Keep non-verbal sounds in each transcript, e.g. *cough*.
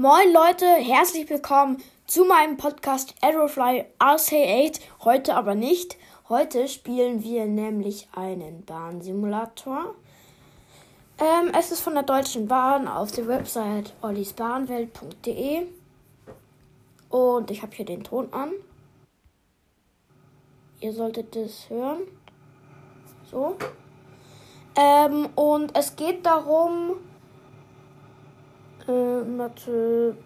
Moin Leute, herzlich willkommen zu meinem Podcast Aerofly RC8. Heute aber nicht. Heute spielen wir nämlich einen Bahnsimulator. Ähm, es ist von der Deutschen Bahn auf der Website ollisbahnwelt.de. Und ich habe hier den Ton an. Ihr solltet es hören. So. Ähm, und es geht darum, äh, Mathe.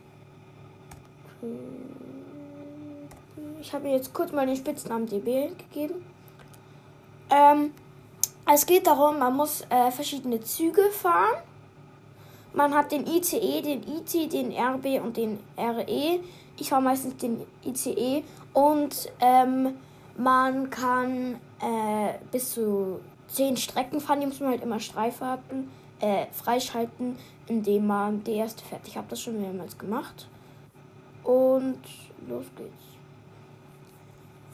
Ich habe mir jetzt kurz mal den Spitznamen DB gegeben. Ähm, es geht darum, man muss äh, verschiedene Züge fahren. Man hat den ICE, den IT, den RB und den RE. Ich fahre meistens den ICE und ähm, man kann äh, bis zu 10 Strecken fahren. Die muss man halt immer Streiffahrten äh, freischalten, indem man die erste fährt. Ich habe das schon mehrmals gemacht. Und los geht's.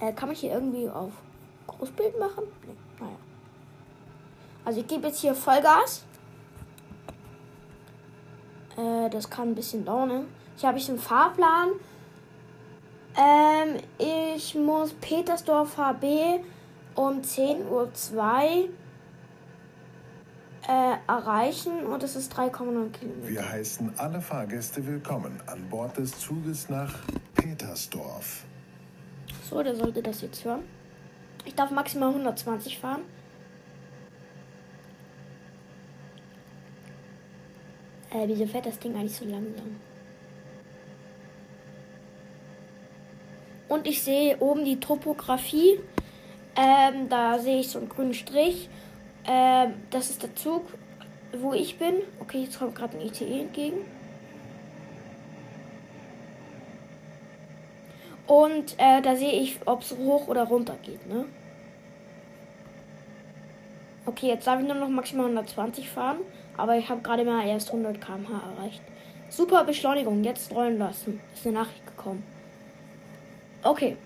Äh, kann man hier irgendwie auf Großbild machen? Nee, naja. Also ich gebe jetzt hier Vollgas. Äh, das kann ein bisschen dauern. Ne? Hier habe ich einen Fahrplan. Ähm, ich muss Petersdorf HB um 10.02 Uhr äh, erreichen und es ist 3,9 Kilometer. Wir heißen alle Fahrgäste willkommen an Bord des Zuges nach Petersdorf. So, der sollte das jetzt hören. Ich darf maximal 120 fahren. Äh, wieso fährt das Ding eigentlich so langsam? Und ich sehe oben die Topografie. Ähm, da sehe ich so einen grünen Strich. Ähm, das ist der Zug, wo ich bin. Okay, jetzt kommt gerade ein ICE entgegen. Und äh, da sehe ich, ob es hoch oder runter geht, ne? Okay, jetzt darf ich nur noch maximal 120 fahren, aber ich habe gerade mal erst 100 km/h erreicht. Super Beschleunigung, jetzt rollen lassen. Ist eine Nachricht gekommen. Okay.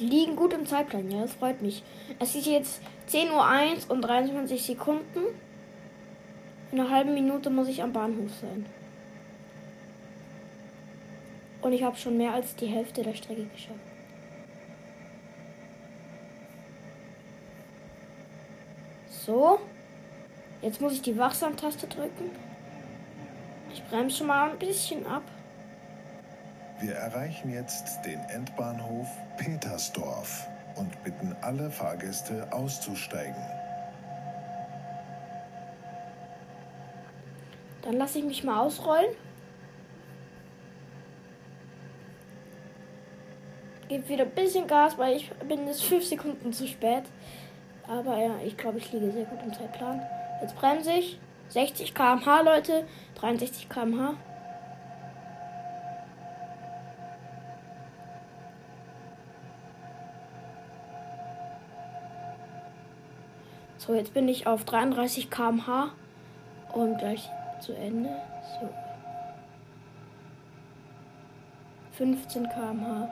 Liegen gut im Zeitplan, ja, das freut mich. Es ist jetzt 10.01 Uhr und 23 Sekunden. In einer halben Minute muss ich am Bahnhof sein. Und ich habe schon mehr als die Hälfte der Strecke geschafft. So. Jetzt muss ich die Wachsamtaste drücken. Ich bremse schon mal ein bisschen ab. Wir erreichen jetzt den Endbahnhof Petersdorf und bitten alle Fahrgäste auszusteigen. Dann lasse ich mich mal ausrollen. Gebe wieder ein bisschen Gas, weil ich bin jetzt fünf Sekunden zu spät. Aber ja, ich glaube, ich liege sehr gut im Zeitplan. Jetzt bremse ich. 60 km/h, Leute. 63 km/h. So, jetzt bin ich auf 33 km/h und gleich zu Ende. So. 15 km/h.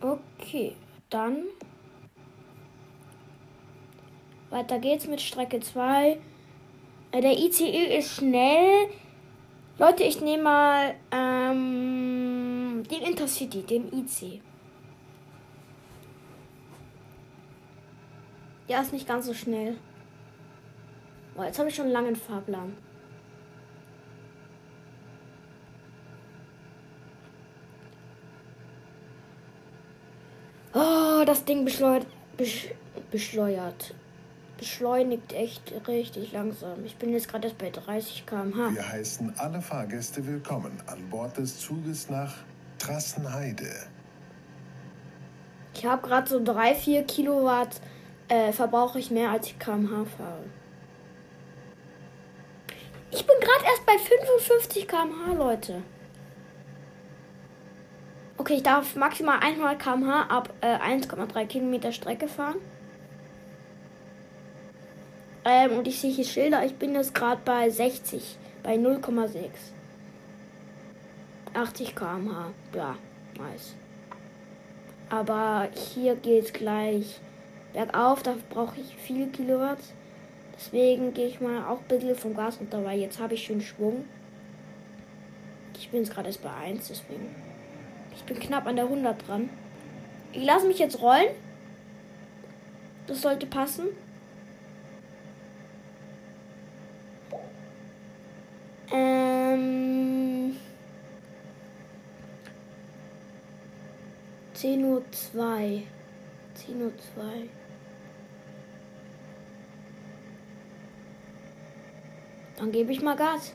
Okay, dann weiter geht's mit Strecke 2. Der ICE ist schnell. Leute, ich nehme mal ähm, den Intercity, den IC. Ja, ist nicht ganz so schnell. Boah, jetzt habe ich schon einen langen Fahrplan. Oh, das Ding beschleudert. beschleudert beschleunigt echt richtig langsam. Ich bin jetzt gerade erst bei 30 km/h. Wir heißen alle Fahrgäste willkommen an Bord des Zuges nach Trassenheide. Ich habe gerade so 3-4 Kilowatt äh, verbrauche ich mehr als ich km/h fahre. Ich bin gerade erst bei 55 km/h, Leute. Okay, ich darf maximal 100 km/h ab äh, 1,3 Kilometer Strecke fahren. Ähm, und ich sehe hier Schilder. Ich bin jetzt gerade bei 60. Bei 0,6. 80 km/h. Ja, nice. Aber hier geht es gleich bergauf. Da brauche ich viele Kilowatt. Deswegen gehe ich mal auch ein bisschen vom Gas runter, weil jetzt habe ich schön Schwung. Ich bin jetzt gerade erst bei 1, deswegen. Ich bin knapp an der 100 dran. Ich lasse mich jetzt rollen. Das sollte passen. Ähm. 10 Uhr 2. 10 Uhr 2. Dann gebe ich mal Gas.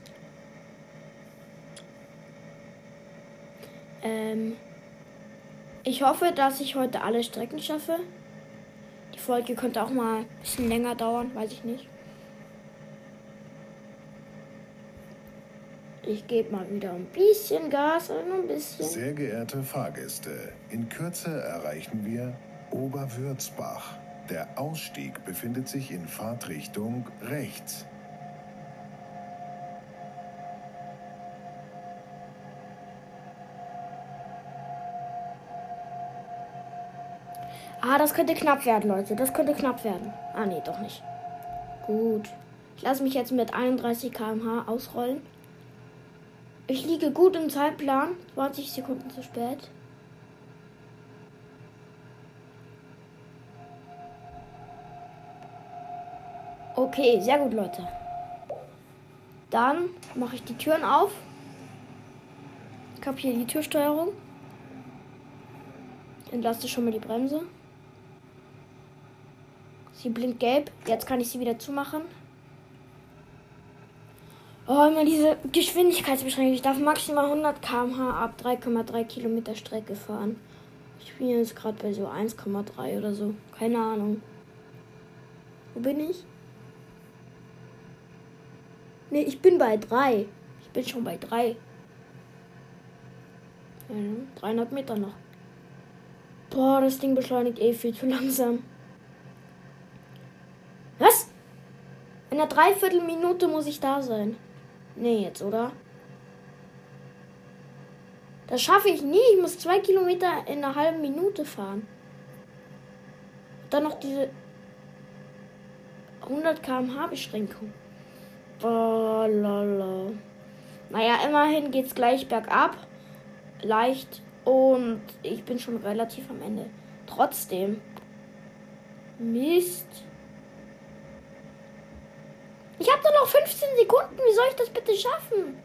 Ähm, ich hoffe, dass ich heute alle Strecken schaffe. Die Folge könnte auch mal ein bisschen länger dauern, weiß ich nicht. Ich gebe mal wieder ein bisschen Gas, also ein bisschen. Sehr geehrte Fahrgäste, in Kürze erreichen wir Oberwürzbach. Der Ausstieg befindet sich in Fahrtrichtung rechts. Ah, das könnte knapp werden, Leute. Das könnte knapp werden. Ah, nee, doch nicht. Gut. Ich lasse mich jetzt mit 31 km/h ausrollen. Ich liege gut im Zeitplan. 20 Sekunden zu spät. Okay, sehr gut, Leute. Dann mache ich die Türen auf. Ich habe hier die Türsteuerung. Entlaste schon mal die Bremse. Sie blinkt gelb. Jetzt kann ich sie wieder zumachen. Oh, immer diese Geschwindigkeitsbeschränkung. Ich darf maximal 100 km/h ab 3,3 Kilometer Strecke fahren. Ich bin jetzt gerade bei so 1,3 oder so. Keine Ahnung. Wo bin ich? Ne, ich bin bei 3. Ich bin schon bei 3. 300 Meter noch. Boah, das Ding beschleunigt eh viel zu langsam. Was? In einer Dreiviertelminute muss ich da sein. Nee, jetzt, oder? Das schaffe ich nie. Ich muss zwei Kilometer in einer halben Minute fahren. Dann noch diese 100 km/h Beschränkung. Oh, lala. Naja, immerhin geht's gleich bergab. Leicht. Und ich bin schon relativ am Ende. Trotzdem. Mist. Ich habe nur noch 15 Sekunden. Wie soll ich das bitte schaffen?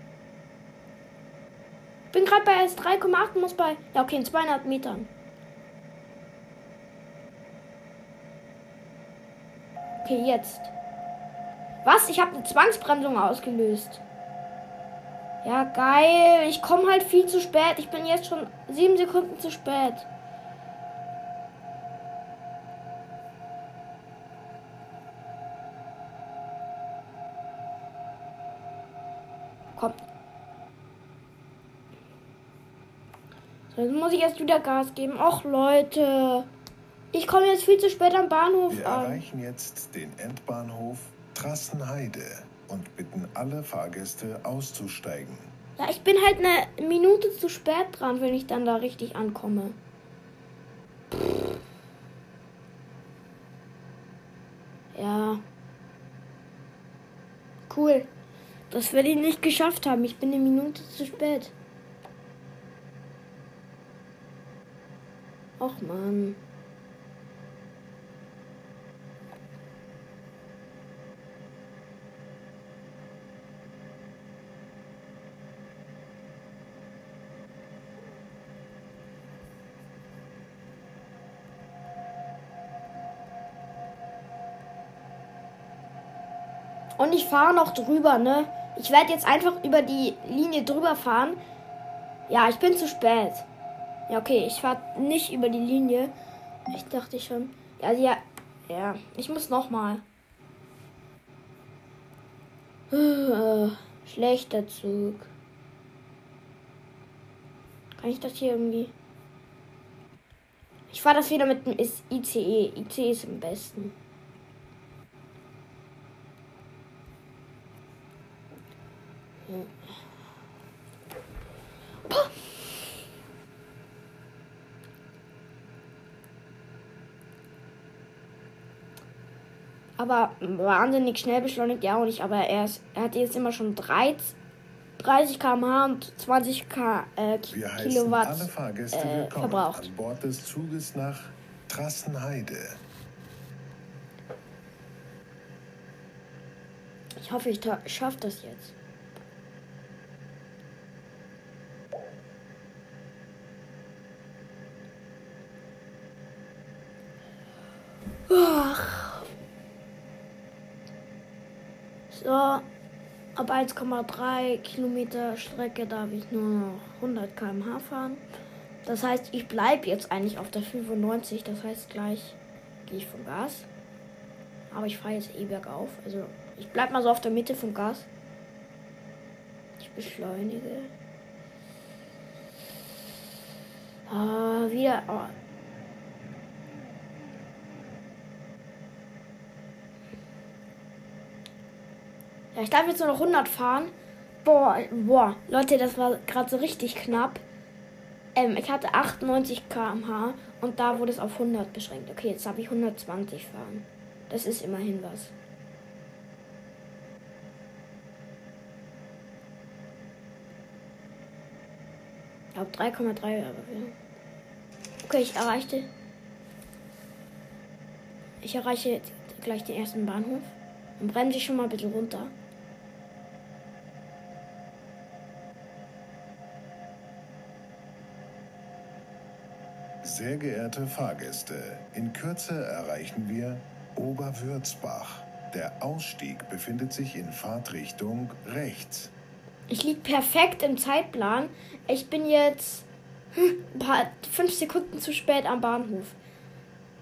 Bin gerade bei S3,8 muss bei. Ja, okay, in 200 Metern. Okay, jetzt. Was? Ich habe eine Zwangsbremsung ausgelöst. Ja, geil. Ich komme halt viel zu spät. Ich bin jetzt schon sieben Sekunden zu spät. So, jetzt muss ich erst wieder Gas geben. Och, Leute. Ich komme jetzt viel zu spät am Bahnhof Wir an. erreichen jetzt den Endbahnhof Trassenheide und bitten alle Fahrgäste auszusteigen. Ja, ich bin halt eine Minute zu spät dran, wenn ich dann da richtig ankomme. Ja. Cool. Das werde ich nicht geschafft haben. Ich bin eine Minute zu spät. Och man. Und ich fahre noch drüber, ne? Ich werde jetzt einfach über die Linie drüber fahren. Ja, ich bin zu spät. Ja, okay, ich fahre nicht über die Linie. Ich dachte schon. Ja, ja, ja. Ich muss noch mal. Äh, *sighs* Schlechter Zug. Kann ich das hier irgendwie? Ich fahre das wieder mit dem ICE. ICE ist am besten. Aber wahnsinnig schnell beschleunigt ja auch nicht. Aber er, ist, er hat jetzt immer schon 30, 30 km/h und 20 K, äh, Wir Kilowatt alle Fahrgäste äh, willkommen verbraucht. an Bord des Zuges nach Trassenheide. Ich hoffe, ich ta- schaff das jetzt. Ach. So, ab 1,3 Kilometer Strecke darf ich nur noch 100 km/h fahren. Das heißt, ich bleibe jetzt eigentlich auf der 95. Das heißt, gleich gehe ich vom Gas. Aber ich fahre jetzt eh bergauf. Also ich bleib mal so auf der Mitte vom Gas. Ich beschleunige. Ah, wieder. Oh. Ich darf jetzt nur noch 100 fahren. Boah, boah, Leute, das war gerade so richtig knapp. Ähm, ich hatte 98 km/h und da wurde es auf 100 beschränkt. Okay, jetzt habe ich 120 fahren. Das ist immerhin was. Ich glaube 3,3 aber ja. Okay, ich erreichte. Ich erreiche jetzt gleich den ersten Bahnhof. Und bremse ich schon mal ein bisschen runter. Sehr geehrte Fahrgäste, in Kürze erreichen wir Oberwürzbach. Der Ausstieg befindet sich in Fahrtrichtung rechts. Ich liege perfekt im Zeitplan. Ich bin jetzt hm, ein paar fünf Sekunden zu spät am Bahnhof.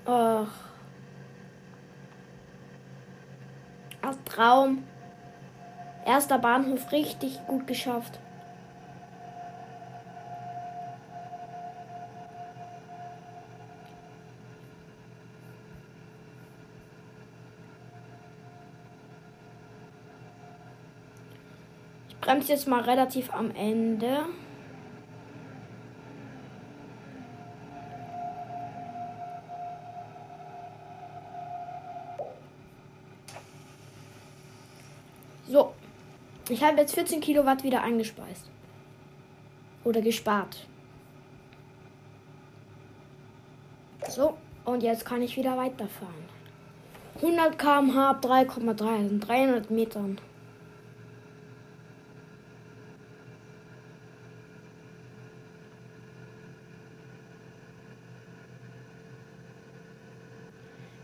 Ach. Ach, Traum. Erster Bahnhof richtig gut geschafft. Bremse jetzt mal relativ am Ende. So. Ich habe jetzt 14 Kilowatt wieder eingespeist. Oder gespart. So. Und jetzt kann ich wieder weiterfahren. 100 km/h ab 3,3, sind 300 Metern.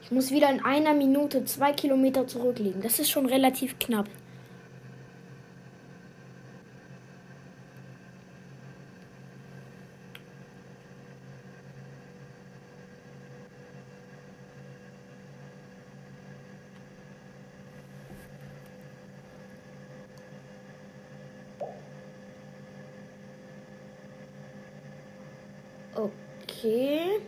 Ich muss wieder in einer Minute zwei Kilometer zurücklegen. Das ist schon relativ knapp. Okay.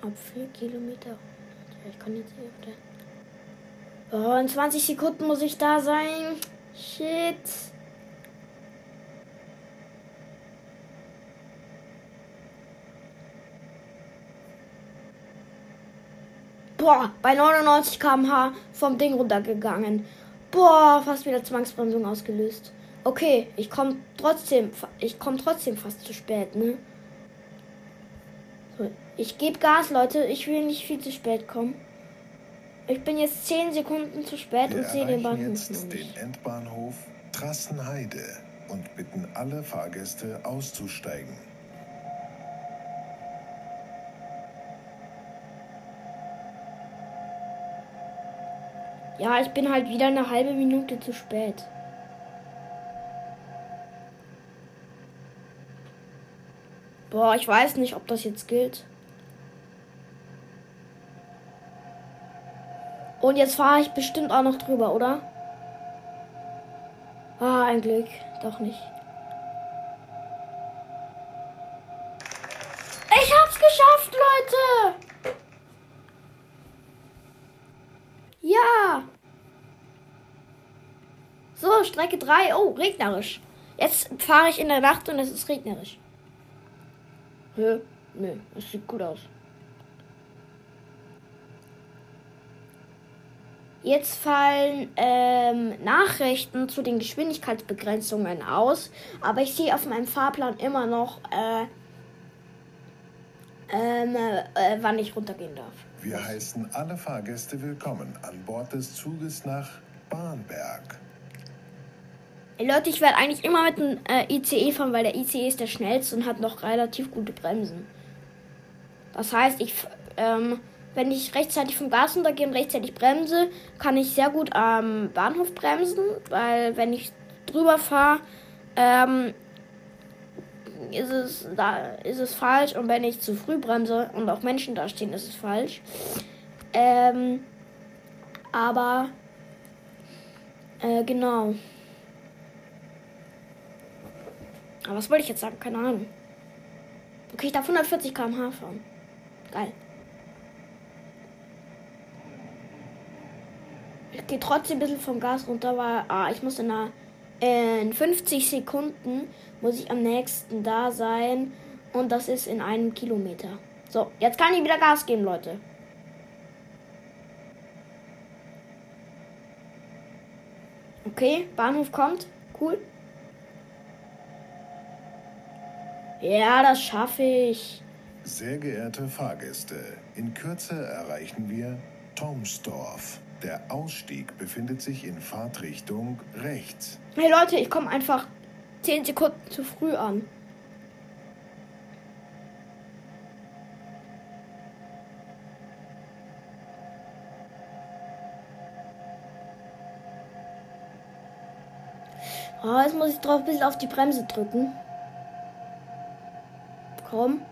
Ab 4 Kilometer. Ich kann jetzt hier. Oh, in 20 Sekunden muss ich da sein. Shit. Boah, bei 99 km/h vom Ding runtergegangen. Boah, fast wieder Zwangsbremsung ausgelöst. Okay, ich komme trotzdem, ich komme trotzdem fast zu spät, ne? Ich gebe Gas, Leute. Ich will nicht viel zu spät kommen. Ich bin jetzt 10 Sekunden zu spät Wir und sehe den Bahnhof jetzt den. Endbahnhof Trassenheide und bitten alle Fahrgäste auszusteigen. Ja, ich bin halt wieder eine halbe Minute zu spät. Boah, ich weiß nicht, ob das jetzt gilt. Und jetzt fahre ich bestimmt auch noch drüber, oder? Ah, ein Glück. Doch nicht. Ich hab's geschafft, Leute! Ja! So, Strecke 3. Oh, regnerisch. Jetzt fahre ich in der Nacht und es ist regnerisch. Hä? Nö, das sieht gut aus. Jetzt fallen ähm, Nachrichten zu den Geschwindigkeitsbegrenzungen aus, aber ich sehe auf meinem Fahrplan immer noch, äh, ähm, äh, wann ich runtergehen darf. Wir heißen alle Fahrgäste willkommen an Bord des Zuges nach Bahnberg. Leute, ich werde eigentlich immer mit dem äh, ICE fahren, weil der ICE ist der schnellste und hat noch relativ gute Bremsen. Das heißt, ich, ähm, wenn ich rechtzeitig vom Gas runtergehe und rechtzeitig bremse, kann ich sehr gut am Bahnhof bremsen, weil wenn ich drüber fahre, ähm, ist es, da ist es falsch und wenn ich zu früh bremse und auch Menschen da stehen, ist es falsch. Ähm, aber äh, genau. Aber was wollte ich jetzt sagen? Keine Ahnung. Okay, ich darf 140 km/h fahren. Geil. Ich gehe trotzdem ein bisschen vom Gas runter, weil ah, ich muss in, einer, in 50 Sekunden muss ich am nächsten da sein. Und das ist in einem Kilometer. So, jetzt kann ich wieder Gas geben, Leute. Okay, Bahnhof kommt. Cool. Ja, das schaffe ich. Sehr geehrte Fahrgäste, in Kürze erreichen wir Tomsdorf. Der Ausstieg befindet sich in Fahrtrichtung rechts. Hey Leute, ich komme einfach 10 Sekunden zu früh an. Oh, jetzt muss ich drauf ein bisschen auf die Bremse drücken. Komm.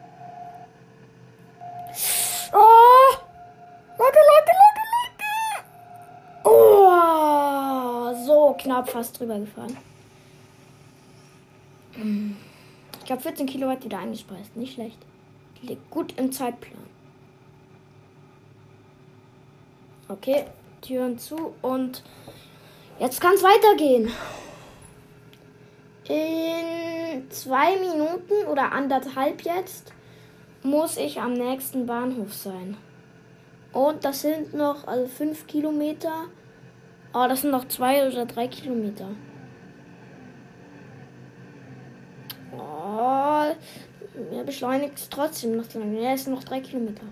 Knapp fast drüber gefahren. Ich glaube 14 Kilowatt wieder eingespeist. Nicht schlecht. Liegt gut im Zeitplan. Okay, Türen zu und jetzt kann es weitergehen. In zwei Minuten oder anderthalb jetzt muss ich am nächsten Bahnhof sein. Und das sind noch also fünf Kilometer. Oh, das sind noch zwei oder drei Kilometer. Oh, er beschleunigt es trotzdem noch zu lange. Ja, es sind noch drei Kilometer.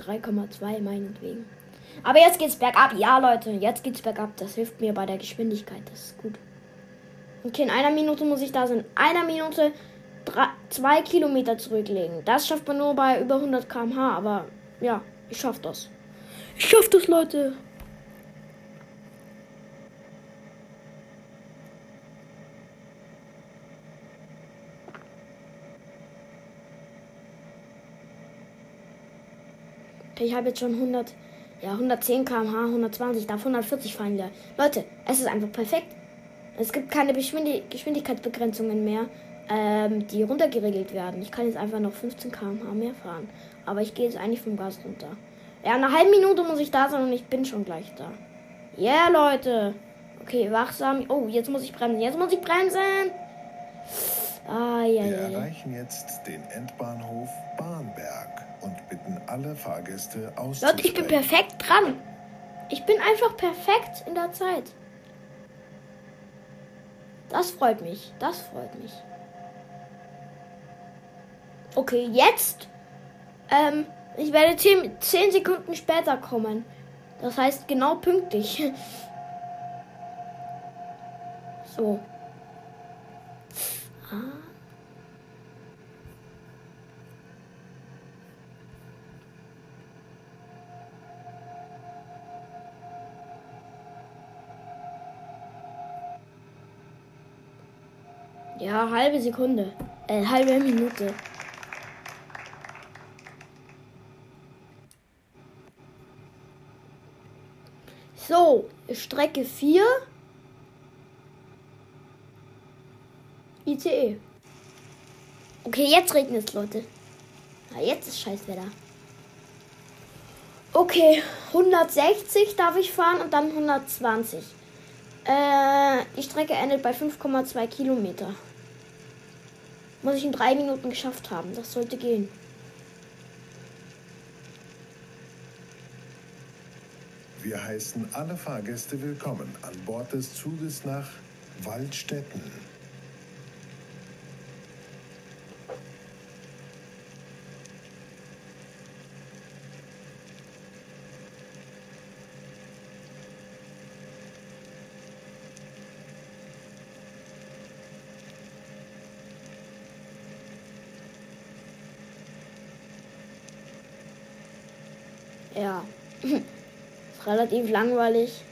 3,2 meinetwegen. Aber jetzt geht's bergab. Ja, Leute, jetzt geht's bergab. Das hilft mir bei der Geschwindigkeit. Das ist gut. Okay, in einer Minute muss ich da sein. In einer Minute drei, zwei Kilometer zurücklegen. Das schafft man nur bei über 100 km/h. Aber ja, ich schaff das. Ich schaff das, Leute. Ich habe jetzt schon 100, ja 110 km/h, 120, darf 140 fahren wieder. Leute, es ist einfach perfekt. Es gibt keine Geschwindig Geschwindigkeitsbegrenzungen mehr, ähm, die runtergeregelt werden. Ich kann jetzt einfach noch 15 km/h mehr fahren. Aber ich gehe jetzt eigentlich vom Gas runter. Ja, eine halbe Minute muss ich da sein und ich bin schon gleich da. Yeah, Leute. Okay, wachsam. Oh, jetzt muss ich bremsen. Jetzt muss ich bremsen. Ah, ja, Wir ja, erreichen jetzt den Endbahnhof Bahnberg und bitten alle Fahrgäste aus. Leute, ich bin perfekt dran. Ich bin einfach perfekt in der Zeit. Das freut mich. Das freut mich. Okay, jetzt. Ähm, ich werde 10, 10 Sekunden später kommen. Das heißt genau pünktlich. *laughs* So. Ah. Ja, halbe Sekunde. Äh, halbe Minute. So, Strecke 4. ICE. Okay, jetzt regnet es, Leute. Na, jetzt ist scheiß Wetter. Okay, 160 darf ich fahren und dann 120. Äh, die Strecke endet bei 5,2 Kilometer. Muss ich in drei Minuten geschafft haben. Das sollte gehen. Wir heißen alle Fahrgäste willkommen an Bord des Zuges nach Waldstätten. Ja. ist relativ langweilig.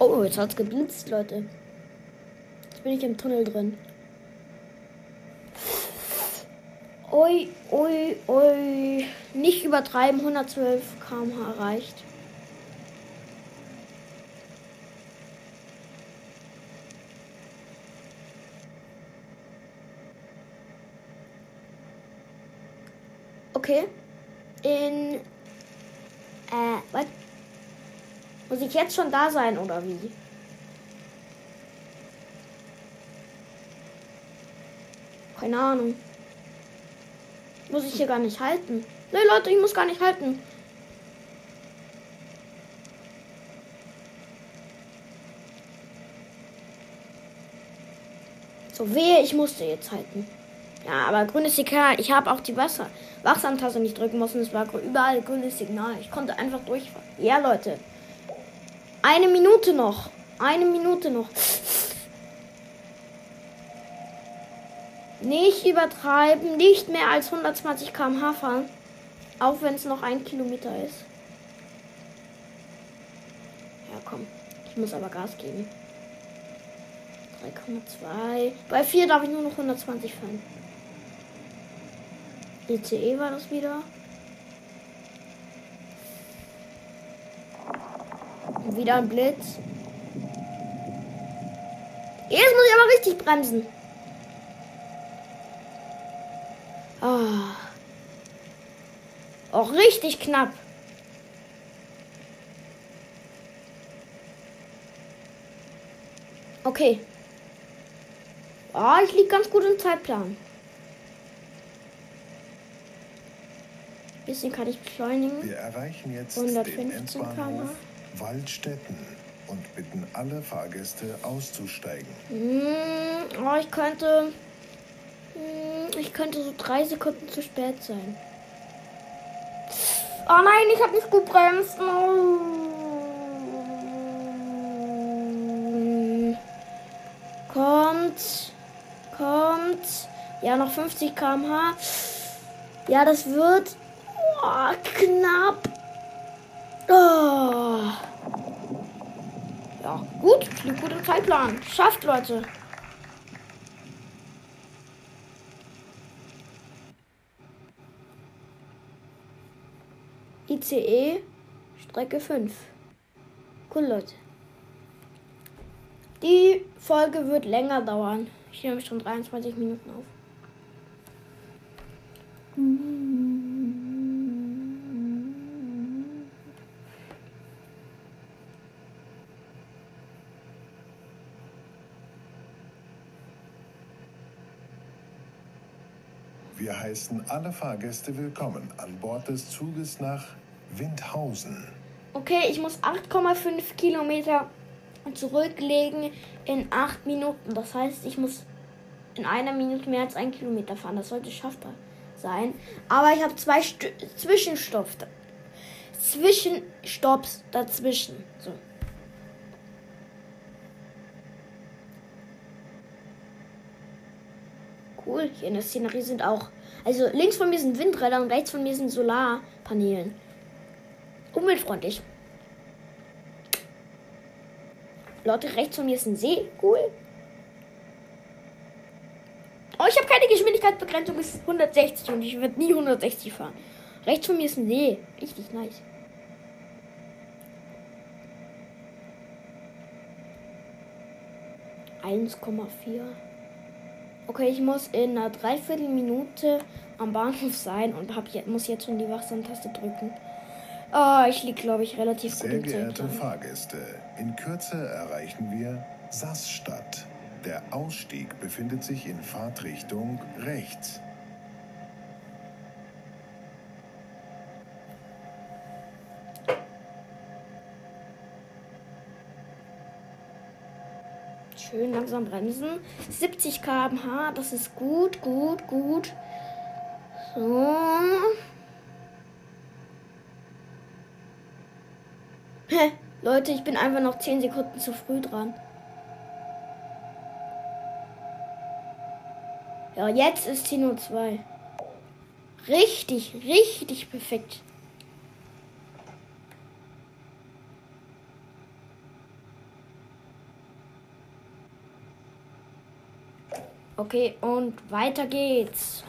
Oh, jetzt hat's geblitzt, Leute. Jetzt bin ich im Tunnel drin. Ui, ui, ui. Nicht übertreiben, 112 km/h erreicht. Okay. In. Äh, was? Muss ich jetzt schon da sein oder wie? Keine Ahnung. Muss ich hier gar nicht halten. Ne, Leute, ich muss gar nicht halten. So wehe, ich musste jetzt halten. Ja, aber grünes Signal. Ich habe auch die Wasser Wachsamtaste nicht drücken müssen. Es war überall grünes Signal. Ich konnte einfach durchfahren. Ja, Leute. Eine Minute noch. Eine Minute noch. Nicht übertreiben. Nicht mehr als 120 km/h fahren. Auch wenn es noch ein Kilometer ist. Ja, komm. Ich muss aber Gas geben. 3,2. Bei 4 darf ich nur noch 120 fahren. ICE war das wieder. Wieder ein Blitz. Jetzt muss ich aber richtig bremsen. Ah. Auch richtig knapp. Okay. Ah, ich liege ganz gut im Zeitplan. Bisschen kann ich beschleunigen. Wir erreichen jetzt 115 den Endbahnhof Waldstätten und bitten alle Fahrgäste auszusteigen. Hm, oh, ich könnte. Hm, ich könnte so drei Sekunden zu spät sein. Oh nein, ich habe nicht gebremst. Oh. Kommt. Kommt. Ja, noch 50 km/h. Ja, das wird. Oh, knapp. Oh. Ja, gut. Liegt gut im Zeitplan. Schafft, Leute. ICE Strecke 5. Cool, Leute. Die Folge wird länger dauern. Ich nehme schon 23 Minuten auf. Wir heißen alle Fahrgäste willkommen an Bord des Zuges nach Windhausen. Okay, ich muss 8,5 Kilometer zurücklegen in 8 Minuten. Das heißt, ich muss in einer Minute mehr als ein Kilometer fahren. Das sollte schaffbar sein. Aber ich habe zwei St Zwischenstopps. Zwischenstopps dazwischen. So. Cool. Hier in der Szenerie sind auch. Also links von mir sind Windräder und rechts von mir sind Solarpanelen. Umweltfreundlich. Leute, rechts von mir ist ein See. Cool. Oh, ich habe keine Geschwindigkeitsbegrenzung bis 160 und ich werde nie 160 fahren. Rechts von mir ist ein See. Richtig nice. Eins Komma vier. Okay, ich muss in einer Dreiviertelminute am Bahnhof sein und hab, muss jetzt schon die Wachsamtaste drücken. Oh, ich liege, glaube ich, relativ Sehr gut im geehrte Zeitplan. Fahrgäste, in Kürze erreichen wir Sassstadt. Der Ausstieg befindet sich in Fahrtrichtung rechts. Schön langsam bremsen. 70 km/h, das ist gut, gut, gut. So. Hä? Leute, ich bin einfach noch 10 Sekunden zu früh dran. Ja, jetzt ist Tino 2. Richtig, richtig perfekt. Okay, und weiter geht's.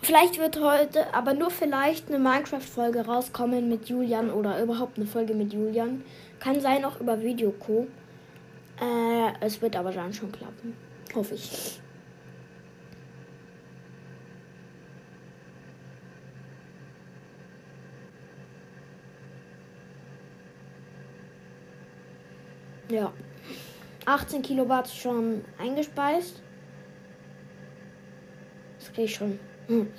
Vielleicht wird heute, aber nur vielleicht, eine Minecraft-Folge rauskommen mit Julian oder überhaupt eine Folge mit Julian. Kann sein auch über Videoco. Äh, es wird aber dann schon klappen. Hoffe ich. Ja. 18 Kilowatt schon eingespeist. Das kriege ich schon. Hm.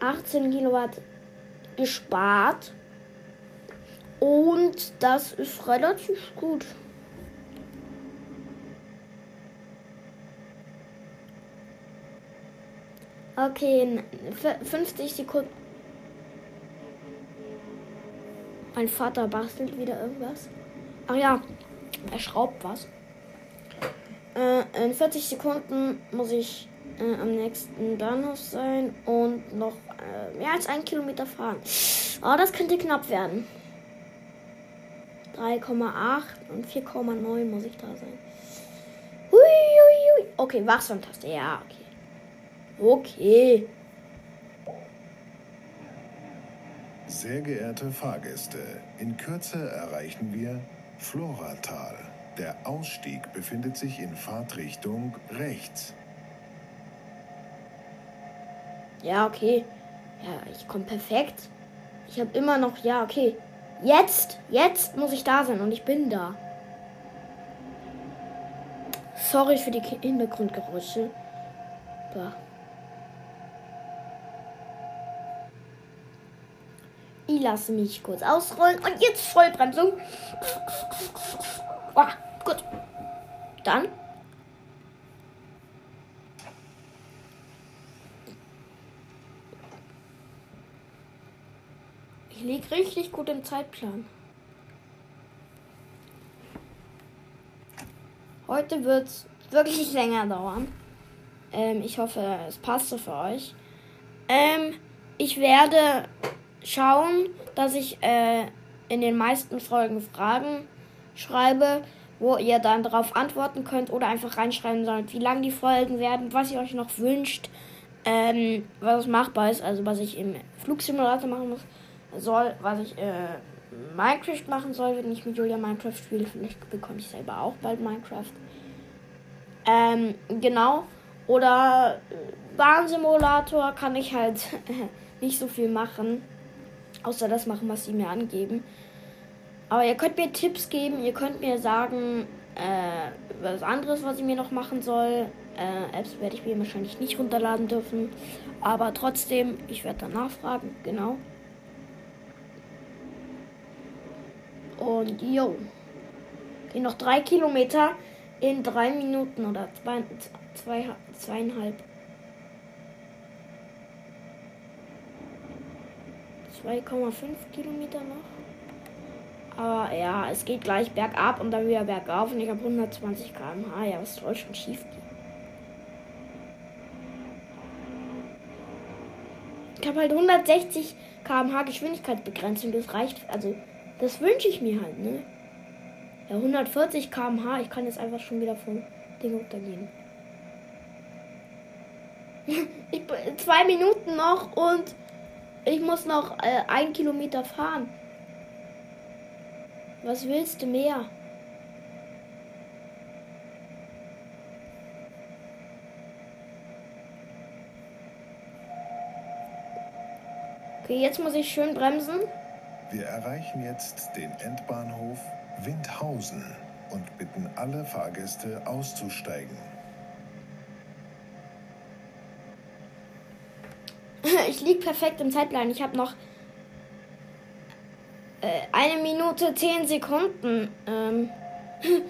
18 Kilowatt gespart. Und das ist relativ gut. Okay, 50 Sekunden. Mein Vater bastelt wieder irgendwas. Ach ja, er schraubt was. Äh, in 40 Sekunden muss ich äh, am nächsten Bahnhof sein und noch äh, mehr als ein Kilometer fahren. Oh, das könnte knapp werden. 3,8 und 4,9 muss ich da sein. Hui. Okay, Wachsamtaste. Ja, okay. Okay. Sehr geehrte Fahrgäste, in Kürze erreichen wir Floratal. Der Ausstieg befindet sich in Fahrtrichtung rechts. Ja, okay. Ja, ich komme perfekt. Ich habe immer noch, ja, okay. Jetzt, jetzt muss ich da sein und ich bin da. Sorry für die Hintergrundgeräusche. Da. Ich lasse mich kurz ausrollen und jetzt Vollbremsung. Oh, gut. Dann. Ich liege richtig gut im Zeitplan. Heute wird es wirklich länger dauern. Ähm, ich hoffe, es passt so für euch. Ähm, ich werde schauen, dass ich äh, in den meisten Folgen Fragen schreibe, wo ihr dann darauf antworten könnt oder einfach reinschreiben sollt, wie lang die Folgen werden, was ihr euch noch wünscht, ähm, was machbar ist, also was ich im Flugsimulator machen muss, soll, was ich äh, Minecraft machen soll, wenn ich mit Julia Minecraft spiele. Vielleicht bekomme ich selber auch bald Minecraft. Ähm, genau. Oder äh, Bahnsimulator kann ich halt *laughs* nicht so viel machen. Außer das machen, was sie mir angeben. Aber ihr könnt mir Tipps geben, ihr könnt mir sagen, äh, was anderes, was ich mir noch machen soll. Äh, Apps werde ich mir wahrscheinlich nicht runterladen dürfen. Aber trotzdem, ich werde dann nachfragen, genau. Und yo. Okay, noch drei Kilometer in drei Minuten oder zwei, zwei, zweieinhalb. 2,5 Kilometer noch. Aber ja, es geht gleich bergab und dann wieder bergauf und ich habe 120 km/h. Ja, was soll schon schief gehen? Ich habe halt 160 km/h Geschwindigkeitsbegrenzung. Das reicht. Also, das wünsche ich mir halt, ne? Ja, 140 km/h. Ich kann jetzt einfach schon wieder vom Ding runtergehen. *laughs* ich, zwei Minuten noch und ich muss noch äh, ein Kilometer fahren. Was willst du mehr? Okay, jetzt muss ich schön bremsen. Wir erreichen jetzt den Endbahnhof Windhausen und bitten alle Fahrgäste auszusteigen. Liege perfekt im Zeitplan. Ich habe noch äh, eine Minute zehn Sekunden. Ähm. *clears throat*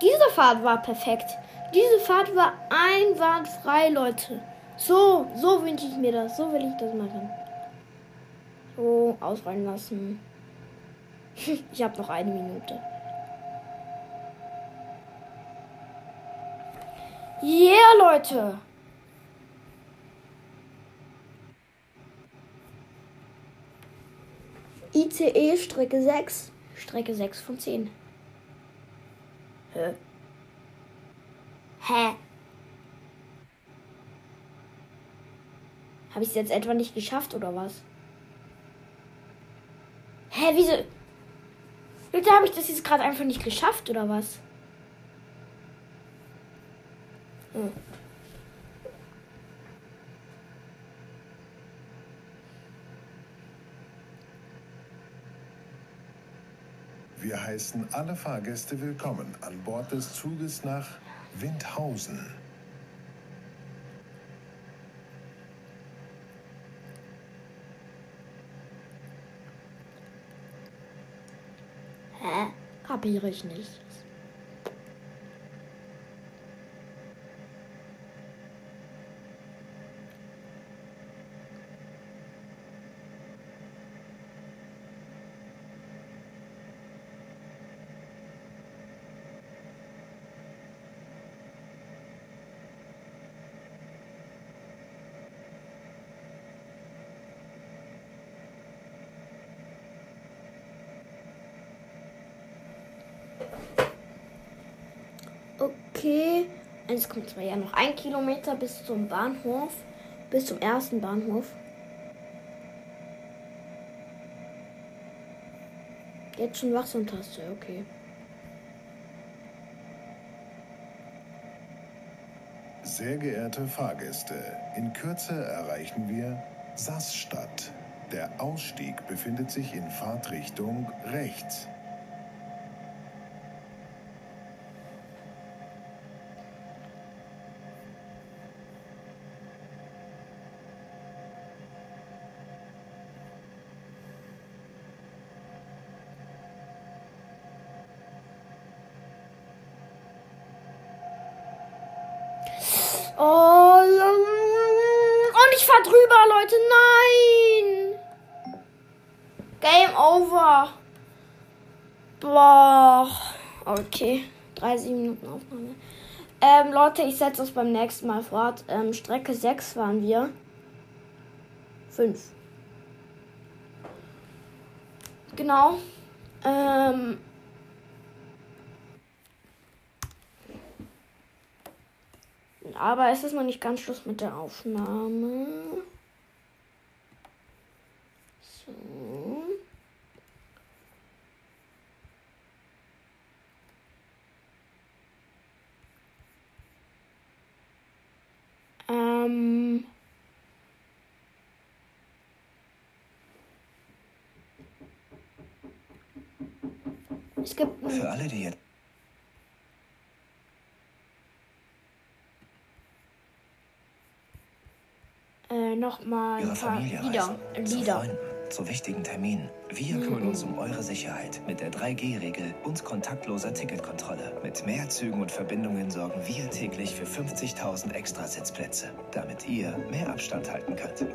Diese Fahrt war perfekt. Diese Fahrt war einwandfrei, Leute. So, so wünsche ich mir das. So will ich das machen. So, ausrollen lassen. *laughs* ich habe noch eine Minute. Yeah, Leute. ICE Strecke 6. Strecke 6 von 10. Hä? Hä? Habe ich es jetzt etwa nicht geschafft oder was? Hä, wieso? Leute, habe ich das jetzt gerade einfach nicht geschafft oder was? Hm. Wir heißen alle Fahrgäste willkommen an Bord des Zuges nach Windhausen. Hä? Kapiere ich nicht. Okay. Jetzt kommt zwar ja noch ein Kilometer bis zum Bahnhof. Bis zum ersten Bahnhof. Jetzt schon Wachsamtaste, okay. Sehr geehrte Fahrgäste, in Kürze erreichen wir Sassstadt. Der Ausstieg befindet sich in Fahrtrichtung rechts. Oh, und ich fahr drüber, Leute. Nein. Game over. Boah. Okay. 30 Minuten Aufnahme. Ähm, Leute, ich setze das beim nächsten Mal fort. Ähm, Strecke 6 waren wir. 5. Genau. Ähm, Aber es ist noch nicht ganz Schluss mit der Aufnahme. So. Ähm. Es gibt. Für alle, die jetzt äh, nochmal Ihre ein paar Familie Lieder. zu Lieder. Freunden, zu wichtigen Terminen. Wir kümmern uns um eure Sicherheit mit der 3G-Regel und kontaktloser Ticketkontrolle. Mit mehr Zügen und Verbindungen sorgen wir täglich für 50.000 extra Sitzplätze, damit ihr mehr Abstand halten könnt.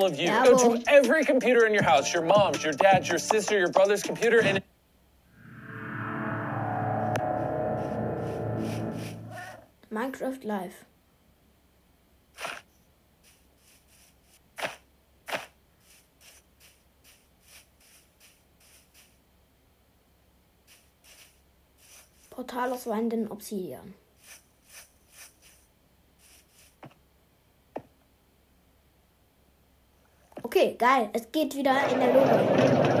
All of you. Go to every computer in your house your mom's, your dad's, your sister, your brother's computer, and Minecraft Live. Portal aus weinenden Obsidian. Geil. Es geht wieder in der Logik.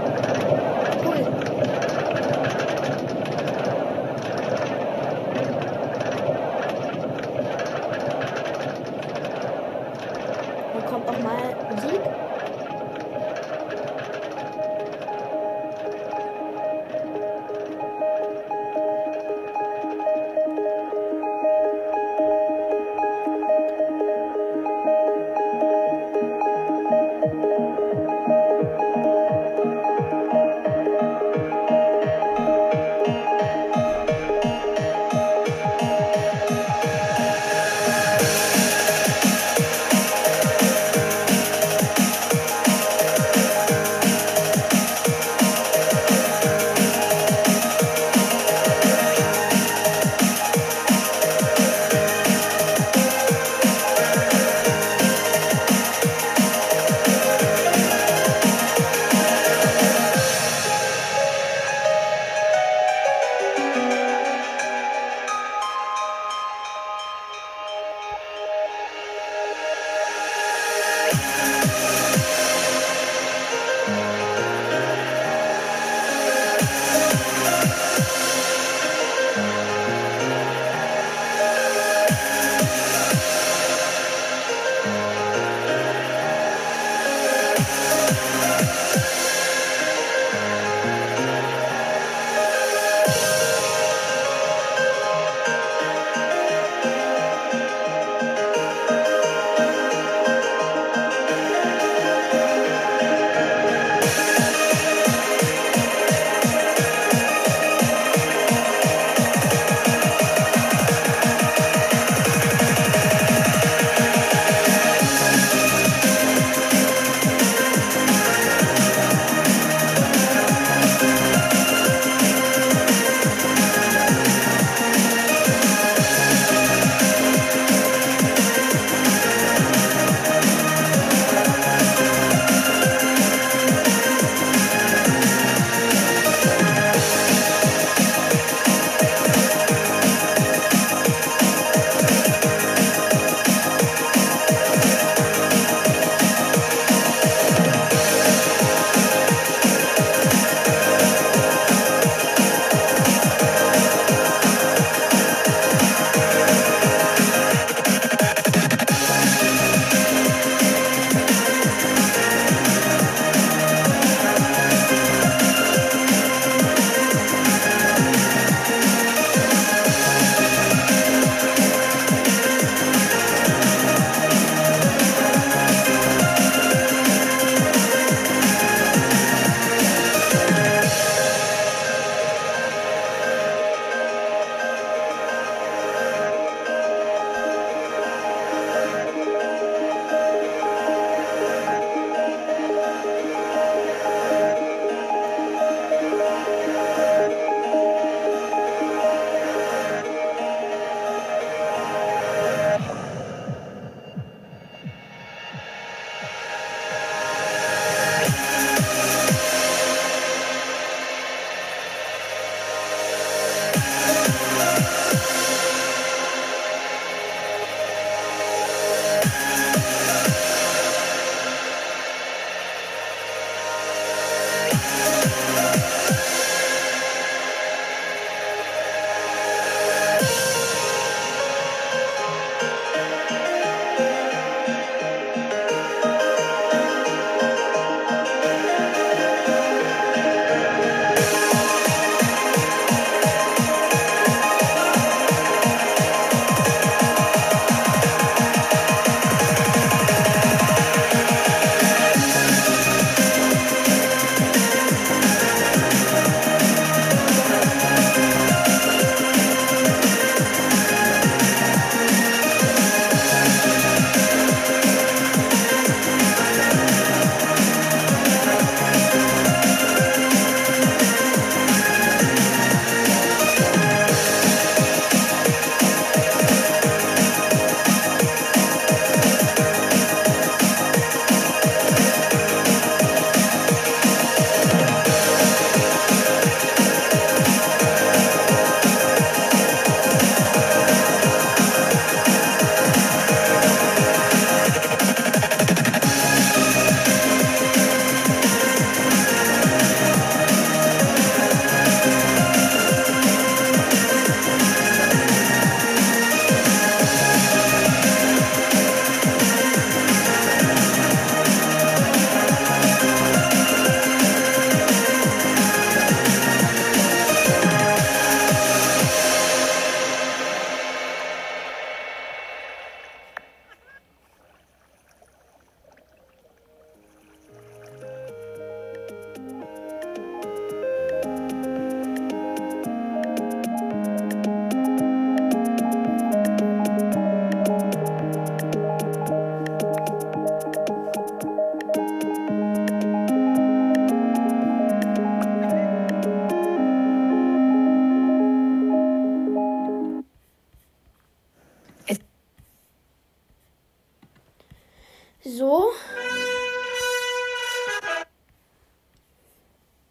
So.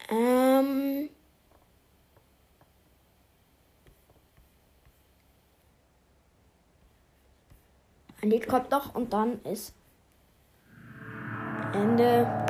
Ähm. Ein Lied kommt noch und dann ist Ende.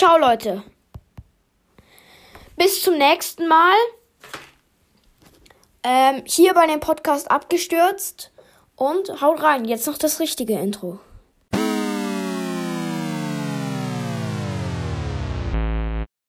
ciao, Leute. Bis zum nächsten Mal. Ähm, hier bei dem Podcast abgestürzt. Und haut rein. Jetzt noch das richtige Intro.